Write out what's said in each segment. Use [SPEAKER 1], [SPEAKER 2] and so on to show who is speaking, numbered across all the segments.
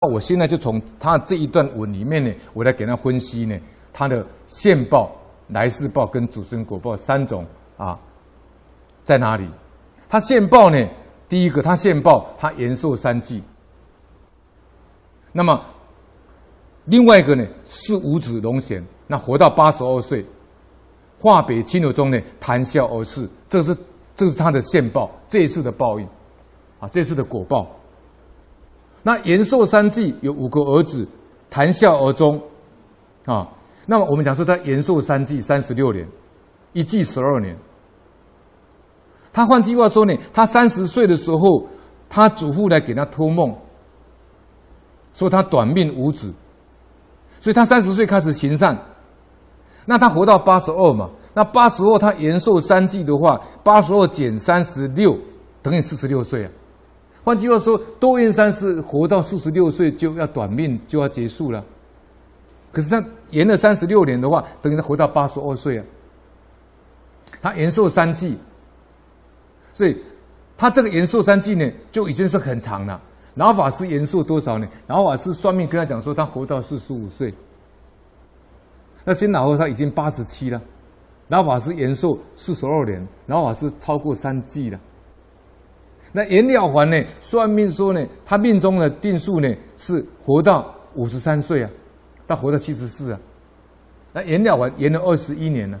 [SPEAKER 1] 我现在就从他这一段文里面呢，我来给他分析呢，他的现报、来世报跟主生果报三种啊，在哪里？他现报呢，第一个他现报他延寿三际，那么另外一个呢是五子龙贤，那活到八十二岁，化北青流中呢谈笑而逝，这是这是他的现报，这一次的报应啊，这次的果报。那延寿三际有五个儿子，谈笑而终，啊，那么我们讲说他延寿三际三十六年，一际十二年。他换句话说呢，他三十岁的时候，他祖父来给他托梦，说他短命无子，所以他三十岁开始行善，那他活到八十二嘛，那八十二他延寿三际的话，八十二减三十六等于四十六岁啊。换句话说，窦燕山是活到四十六岁就要短命，就要结束了。可是他延了三十六年的话，等于他活到八十二岁啊。他延寿三际，所以他这个延寿三际呢，就已经是很长了。老法师延寿多少呢？老法师算命跟他讲说，他活到四十五岁。那新老和尚已经八十七了，老法师延寿四十二年，老法师超过三际了。那颜了凡呢？算命说呢，他命中的定数呢是活到五十三岁啊，他活到七十四啊。那颜了凡延了二十一年呢，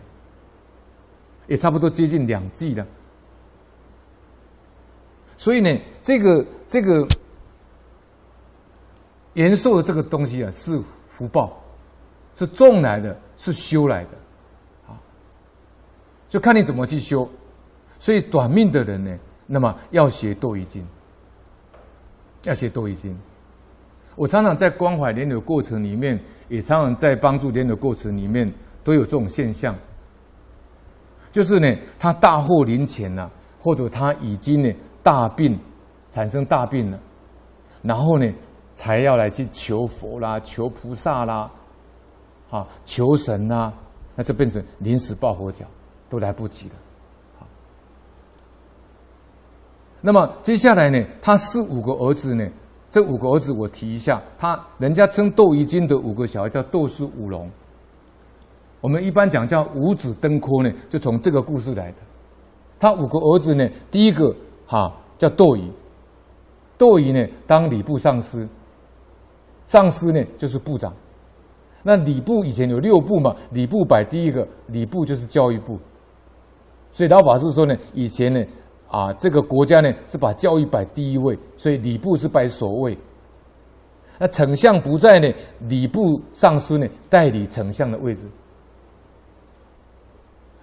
[SPEAKER 1] 也差不多接近两季了。所以呢，这个这个延寿的这个东西啊，是福报，是种来的，是修来的，啊，就看你怎么去修。所以短命的人呢，那么要学《斗一经》，要学《斗一经》。我常常在关怀莲友过程里面，也常常在帮助莲友过程里面，都有这种现象。就是呢，他大祸临前了，或者他已经呢大病，产生大病了，然后呢，才要来去求佛啦、求菩萨啦，啊，求神啦，那就变成临时抱佛脚，都来不及了。那么接下来呢，他是五个儿子呢。这五个儿子我提一下，他人家称《斗易经》的五个小孩叫窦氏五龙。我们一般讲叫五子登科呢，就从这个故事来的。他五个儿子呢，第一个哈叫窦乙，窦乙呢当礼部尚书，尚书呢就是部长。那礼部以前有六部嘛，礼部摆第一个，礼部就是教育部。所以老法师说呢，以前呢。啊，这个国家呢是把教育摆第一位，所以礼部是摆首位。那丞相不在呢，礼部尚书呢代理丞相的位置。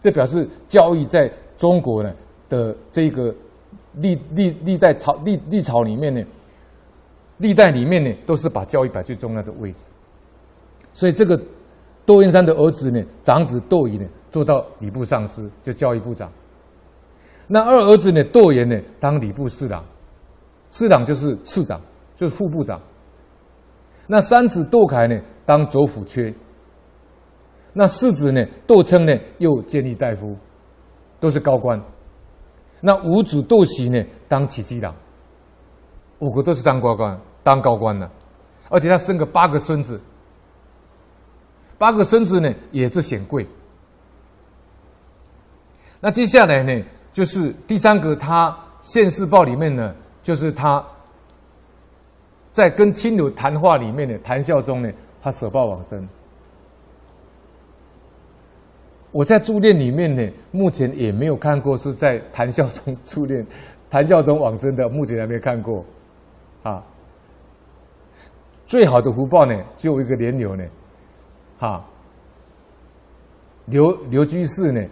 [SPEAKER 1] 这表示教育在中国呢的这个历历历代朝历历朝里面呢，历代里面呢都是把教育摆最重要的位置。所以这个窦燕山的儿子呢，长子窦仪呢做到礼部尚书，就教育部长。那二儿子呢？窦炎呢？当礼部侍郎，侍郎就是次长，就是副部长。那三子窦凯呢？当左辅缺。那四子呢？窦称呢？又建立大夫，都是高官。那五子窦喜呢？当启济郎，五个都是当高官，当高官的，而且他生个八个孙子，八个孙子呢也是显贵。那接下来呢？就是第三个，他现世报里面呢，就是他在跟亲友谈话里面呢，谈笑中呢，他舍报往生。我在助念里面呢，目前也没有看过是在谈笑中 助念、谈笑中往生的，目前还没看过。啊，最好的福报呢，就一个莲友呢，哈，刘刘居士呢。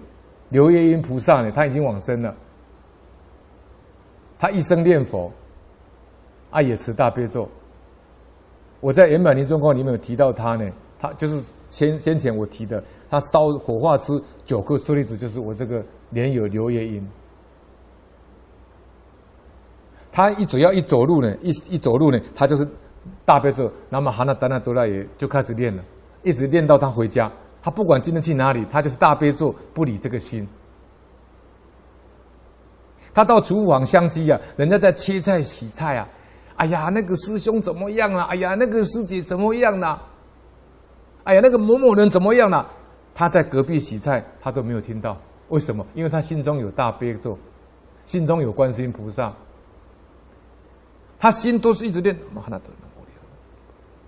[SPEAKER 1] 刘月音菩萨呢，他已经往生了。他一生念佛，啊，也持大悲咒。我在圆满临终观里面有提到他呢，他就是先先前我提的，他烧火化出九颗舍利子，就是我这个莲友刘月音。他一只要一走路呢，一一走路呢，他就是大悲咒，那么哈那达那多那也就开始念了，一直念到他回家。他不管今天去哪里，他就是大悲咒，不理这个心。他到厨房相机啊，人家在切菜洗菜啊，哎呀，那个师兄怎么样了？哎呀，那个师姐怎么样了？哎呀，那个某某人怎么样了？他在隔壁洗菜，他都没有听到。为什么？因为他心中有大悲咒，心中有观世音菩萨，他心都是一直念。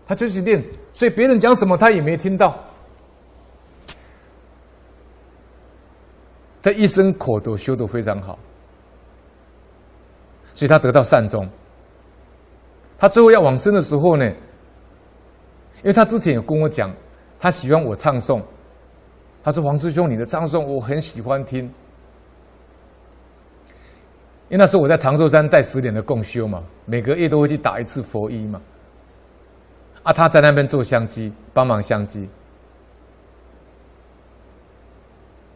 [SPEAKER 1] 他就是念，所以别人讲什么他也没听到。他一生口都修得非常好，所以他得到善终。他最后要往生的时候呢，因为他之前有跟我讲，他喜欢我唱诵。他说：“黄师兄，你的唱诵我很喜欢听。因为那时候我在长寿山带十年的共修嘛，每个月都会去打一次佛衣嘛。啊，他在那边做香积，帮忙香积。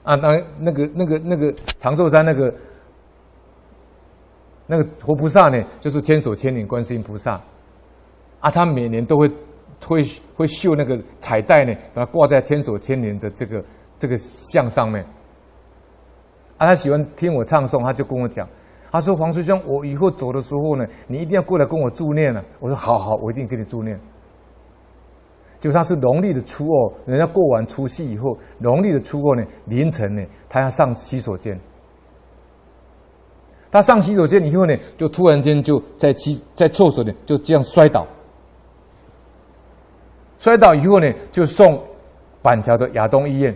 [SPEAKER 1] 啊，那那个那个那个长寿山那个那个活菩萨呢，就是千手千眼观世音菩萨。啊，他每年都会会会绣那个彩带呢，把它挂在千手千眼的这个。”这个像上面，啊，他喜欢听我唱诵，他就跟我讲，他说：“黄师兄，我以后走的时候呢，你一定要过来跟我助念了。”我说：“好好，我一定给你助念。”就他是农历的初二，人家过完除夕以后，农历的初二呢，凌晨呢，他要上洗手间。他上洗手间以后呢，就突然间就在洗在厕所呢，就这样摔倒。摔倒以后呢，就送板桥的亚东医院。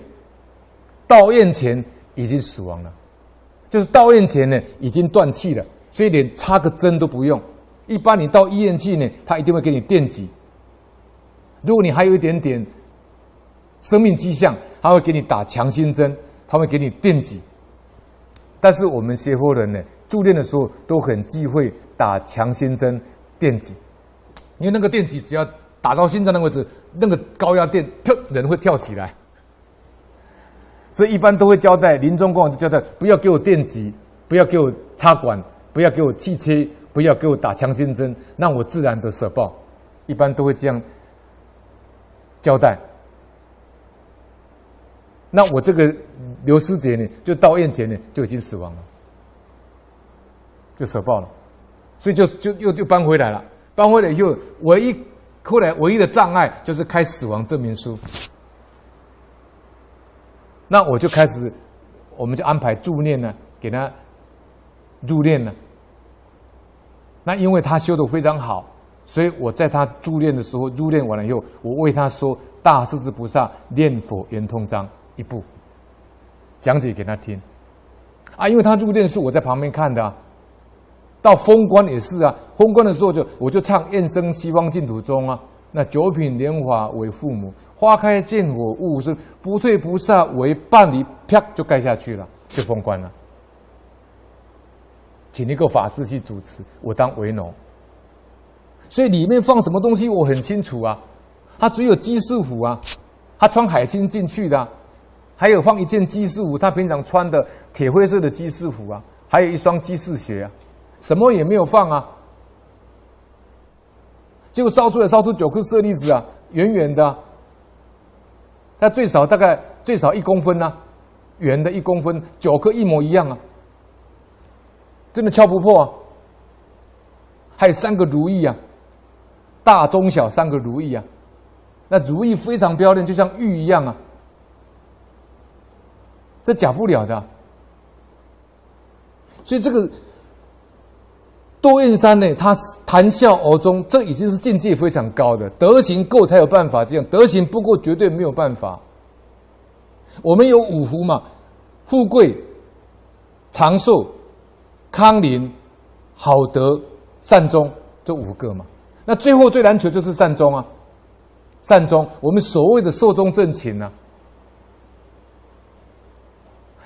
[SPEAKER 1] 到院前已经死亡了，就是到院前呢已经断气了，所以连插个针都不用。一般你到医院去呢，他一定会给你电击。如果你还有一点点生命迹象，他会给你打强心针，他会给你电击。但是我们学佛人呢，住院的时候都很忌讳打强心针、电击，因为那个电击只要打到心脏的位置，那个高压电，啪，人会跳起来。所以一般都会交代临终公就交代，不要给我电击，不要给我插管，不要给我气切，不要给我打强心针，让我自然的死报。一般都会这样交代。那我这个刘师姐呢，就到院前呢就已经死亡了，就舍报了，所以就就又就搬回来了。搬回来以后，唯一后来唯一的障碍就是开死亡证明书。那我就开始，我们就安排助念呢，给他入殓了。那因为他修的非常好，所以我在他助念的时候，入殓完了以后，我为他说《大势至菩萨念佛圆通章》一部，讲解给他听。啊，因为他入殓是我在旁边看的啊。到封棺也是啊，封棺的时候就我就唱《愿生西方净土中》啊。那九品莲华为父母，花开见佛悟是，不退菩萨为伴侣，啪就盖下去了，就封棺了。请一个法师去主持，我当为农。所以里面放什么东西我很清楚啊，他只有居士服啊，他穿海青进去的，还有放一件居士服，他平常穿的铁灰色的居士服啊，还有一双居士鞋啊，什么也没有放啊。结果烧出来，烧出九颗舍利子啊，圆圆的，它最少大概最少一公分呐、啊，圆的一公分，九颗一模一样啊，真的敲不破啊。还有三个如意啊，大中小三个如意啊，那如意非常漂亮，就像玉一样啊，这假不了的、所以这个。多燕山呢，他谈笑而终，这已经是境界非常高的德行够才有办法这样，德行不够绝对没有办法。我们有五福嘛，富贵、长寿、康宁、好德、善终这五个嘛。那最后最难求就是善终啊，善终我们所谓的寿终正寝呢。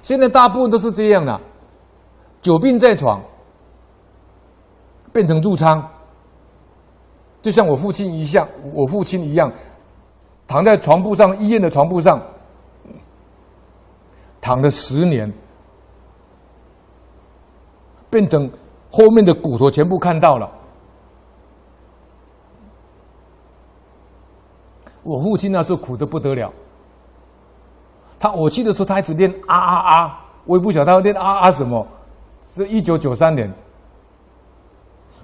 [SPEAKER 1] 现在大部分都是这样的，久病在床。变成入仓，就像我父亲一样，我父亲一样，躺在床铺上，医院的床铺上，躺了十年，变成后面的骨头全部看到了。我父亲那时候苦得不得了，他我去的时候，他一直念啊啊啊，我也不晓得他念啊啊什么。是一九九三年。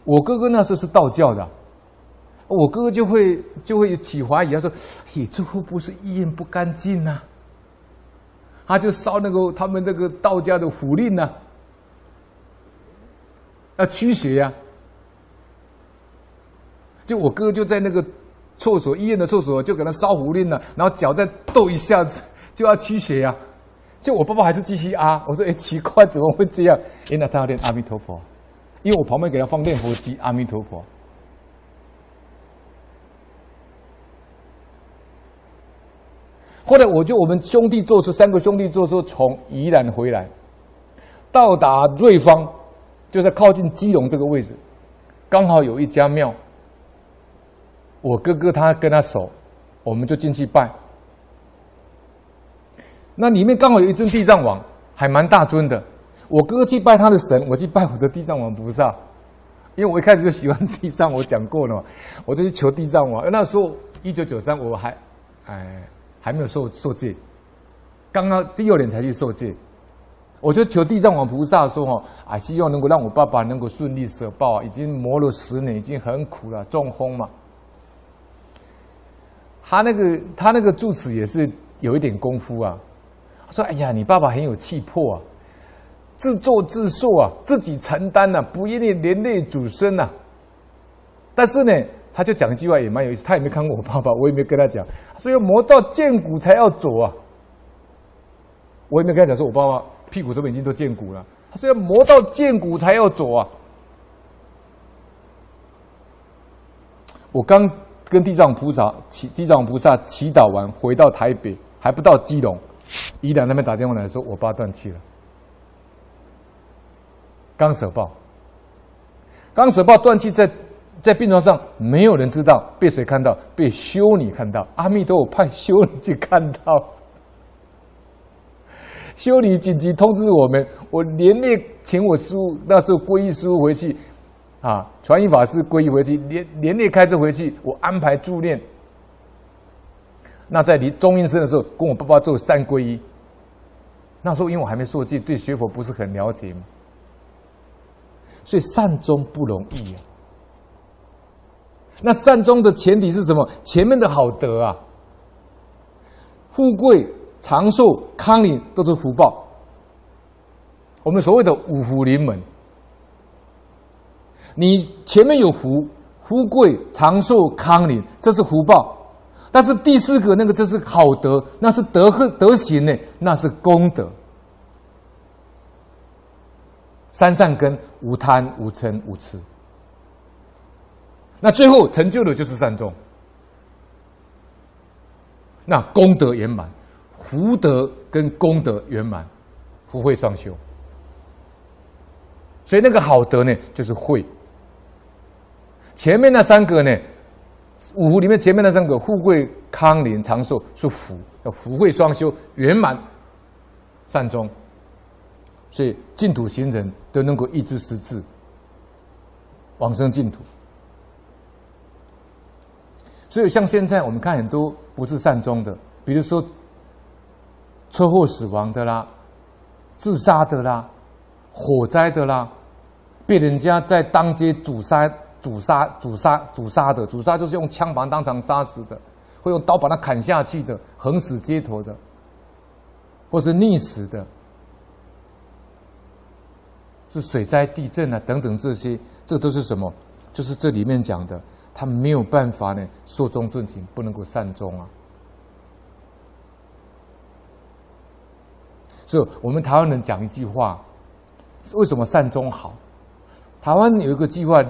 [SPEAKER 1] 我哥哥那时候是道教的，我哥哥就会就会起怀疑，他说：“嘿，这会不会是医院不干净呢？”他就烧那个他们那个道家的符令呢，要驱邪呀。就我哥就在那个厕所，医院的厕所，就给他烧符令了，然后脚再跺一下，就要驱邪呀。就我爸爸还是继续啊，我说哎，奇怪，怎么会这样？原来他要念阿弥陀佛，因为我旁边给他放念佛机，阿弥陀佛。后来我就我们兄弟坐车，三个兄弟坐车从宜兰回来，到达瑞芳，就在靠近基隆这个位置，刚好有一家庙。我哥哥他跟他熟，我们就进去拜。那里面刚好有一尊地藏王，还蛮大尊的。我哥哥去拜他的神，我去拜我的地藏王菩萨。因为我一开始就喜欢地藏，我讲过了嘛，我就去求地藏王。那时候一九九三，我还哎还没有受受戒，刚刚第六年才去受戒。我就求地藏王菩萨说：“哦，啊，希望能够让我爸爸能够顺利舍报，已经磨了十年，已经很苦了，中风嘛。”他那个他那个住持也是有一点功夫啊。他说：“哎呀，你爸爸很有气魄啊，自作自受啊，自己承担啊，不愿意连累祖孙呐。但是呢，他就讲一句话也蛮有意思。他也没看过我爸爸，我也没跟他讲。他说要磨到见骨才要走啊。我也没跟他讲说，我爸爸屁股这边已经都见骨了。他说要磨到见骨才要走啊。我刚。”跟地藏菩萨祈地藏菩萨祈祷完，回到台北还不到基隆，宜兰那边打电话来说，我爸断气了，刚舍报，刚舍报断气，在在病床上，没有人知道被谁看到，被修女看到，阿弥陀佛派修女去看到，修女紧急通知我们，我连夜请我师父，那时候皈依师父回去。啊！传音法师皈依回去，连连夜开车回去，我安排助念。那在离中阴身的时候，跟我爸爸做三皈依。那时候因为我还没受戒，对学佛不是很了解嘛，所以善终不容易啊。那善终的前提是什么？前面的好德啊，富贵、长寿、康宁都是福报。我们所谓的五福临门。你前面有福，富贵、长寿、康宁，这是福报；但是第四个那个，这是好德，那是德和德行呢，那是功德。三善根：无贪、无嗔、无痴。那最后成就的就是善终。那功德圆满，福德跟功德圆满，福慧双修。所以那个好德呢，就是慧。前面那三个呢？五福里面前面那三个，富贵、康宁、长寿是福，要福慧双修圆满善终，所以净土行人都能够一知识智，往生净土。所以像现在我们看很多不是善终的，比如说车祸死亡的啦、自杀的啦、火灾的啦，被人家在当街阻杀。主杀、主杀、主杀的，主杀就是用枪把他当场杀死的，会用刀把他砍下去的，横死街头的，或是溺死的，是水灾、地震啊等等这些，这都是什么？就是这里面讲的，他没有办法呢，寿终正寝，不能够善终啊。所以我们台湾人讲一句话，为什么善终好？台湾有一个计划。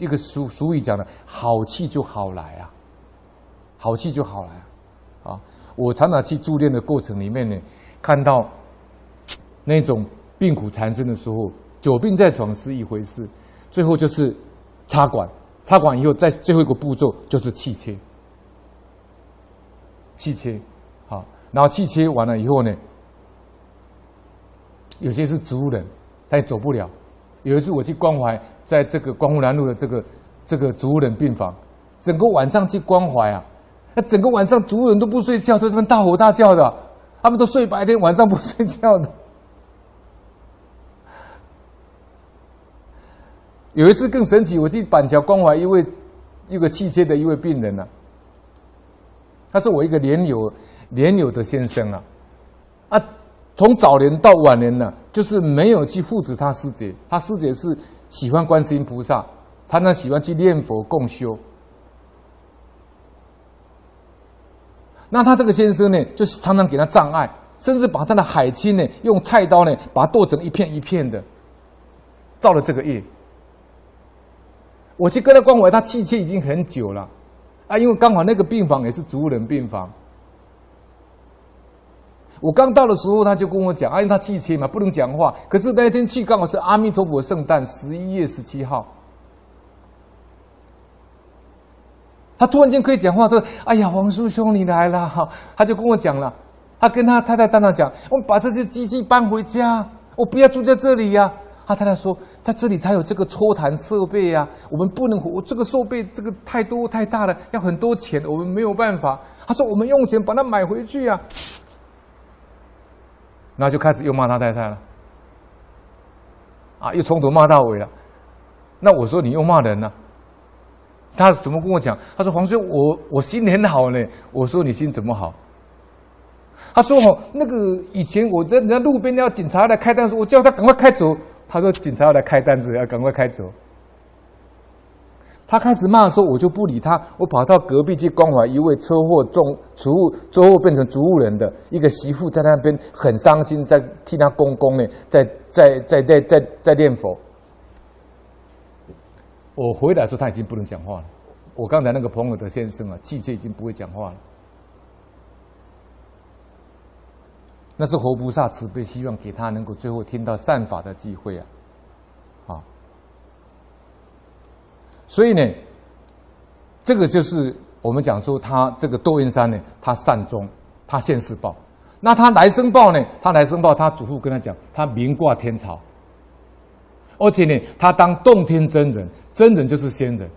[SPEAKER 1] 一个俗俗语讲的，好气就好来啊，好气就好来啊，啊！我常常去助念的过程里面呢，看到那种病苦缠身的时候，久病在床是一回事，最后就是插管，插管以后再最后一个步骤就是气切，气切，好，然后气切完了以后呢，有些是植物人，他也走不了。有一次我去关怀，在这个光复南路的这个这个植物人病房，整个晚上去关怀啊，那整个晚上植物人都不睡觉，都在那边大吼大叫的，他们都睡白天，晚上不睡觉的。有一次更神奇，我去板桥关怀一位一个气切的一位病人呢、啊，他是我一个年友年友的先生啊，啊，从早年到晚年呢、就是没有去护持他师姐，他师姐是喜欢观世音菩萨，常常喜欢去念佛共修。那他这个先生呢，就是常常给他障碍，甚至把他的海青呢，用菜刀呢，把它剁成一片一片的，造了这个业。我去跟他关怀，他气切已经很久了，啊，因为刚好那个病房也是植物人病房。我刚到的时候，他就跟我讲，哎，他气切嘛，不能讲话。可是那天去刚好是阿弥陀佛圣诞，十一月十七号。他突然间可以讲话，他说：“哎呀，王师兄你来了哈！”他就跟我讲了，他跟他太太当场讲：“我们把这些机器搬回家，我不要住在这里呀、”他太太说：“在这里才有这个抽痰设备呀、我们不能，我这个设备这个太多太大了，要很多钱，我们没有办法。”他说：“我们用钱把它买回去呀。”然后就开始又骂他太太了，啊，又从头骂到尾了。那我说：“你又骂人了？”他怎么跟我讲？他说：“黄兄，我我心很好呢。”我说：“你心怎么好？”他说：“哦，那个以前我在人家路边要警察来开单子，我叫他赶快开走。”他说：“警察要来开单子，要赶快开走。”他开始骂的时候，我就不理他，我跑到隔壁去关怀一位车祸中植物，最后变成植物人的一个媳妇，在那边很伤心，在替他公公呢，在在在在在在念佛。我回来的时候，他已经不能讲话了。我刚才那个朋友的先生啊，气切已经不会讲话了。那是活菩萨慈悲，希望给他能够最后听到善法的机会！啊，所以呢，这个就是我们讲说他这个窦燕山呢，他善终，他现世报。那他来生报呢？他来生报，他祖父跟他讲，他名挂天朝。而且呢，他当洞天真人，真人就是仙人。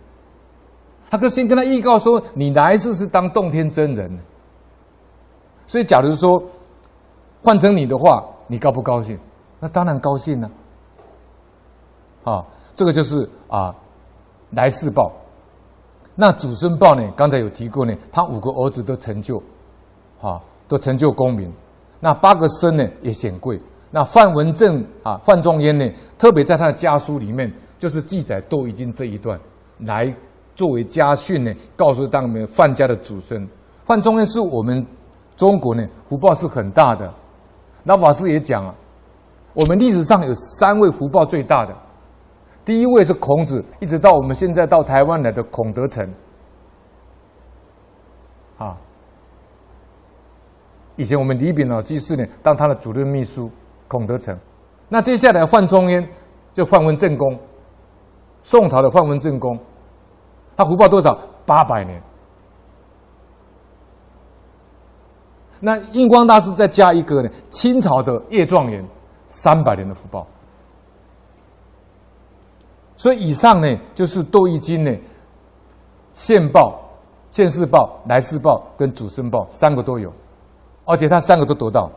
[SPEAKER 1] 他就先跟他预告说：“你来世是当洞天真人。”所以，假如说换成你的话，你高不高兴？那当然高兴了。啊，这个就是啊，来世报。那祖孙报呢？刚才有提过呢，他五个儿子都成就，啊，都成就功名。那八个孙呢，也显贵。那范文正啊，范仲淹呢，特别在他的家书里面，就是记载《窦易经》这一段，来作为家训呢，告诉当年范家的祖孙。范仲淹是我们中国呢，福报是很大的。那法师也讲啊，我们历史上有三位福报最大的，第一位是孔子，一直到我们现在到台湾来的孔德成，啊，以前我们李炳老居士呢，当他的主任秘书。孔德成，那接下来范仲淹就范文正公，宋朝的范文正公，他福报多少？八百年。那印光大师再加一个呢？清朝的叶状元，三百年的福报。所以以上呢，就是《窦易经》呢，现报、现世报、来世报跟主生报三个都有，而且他三个都得到。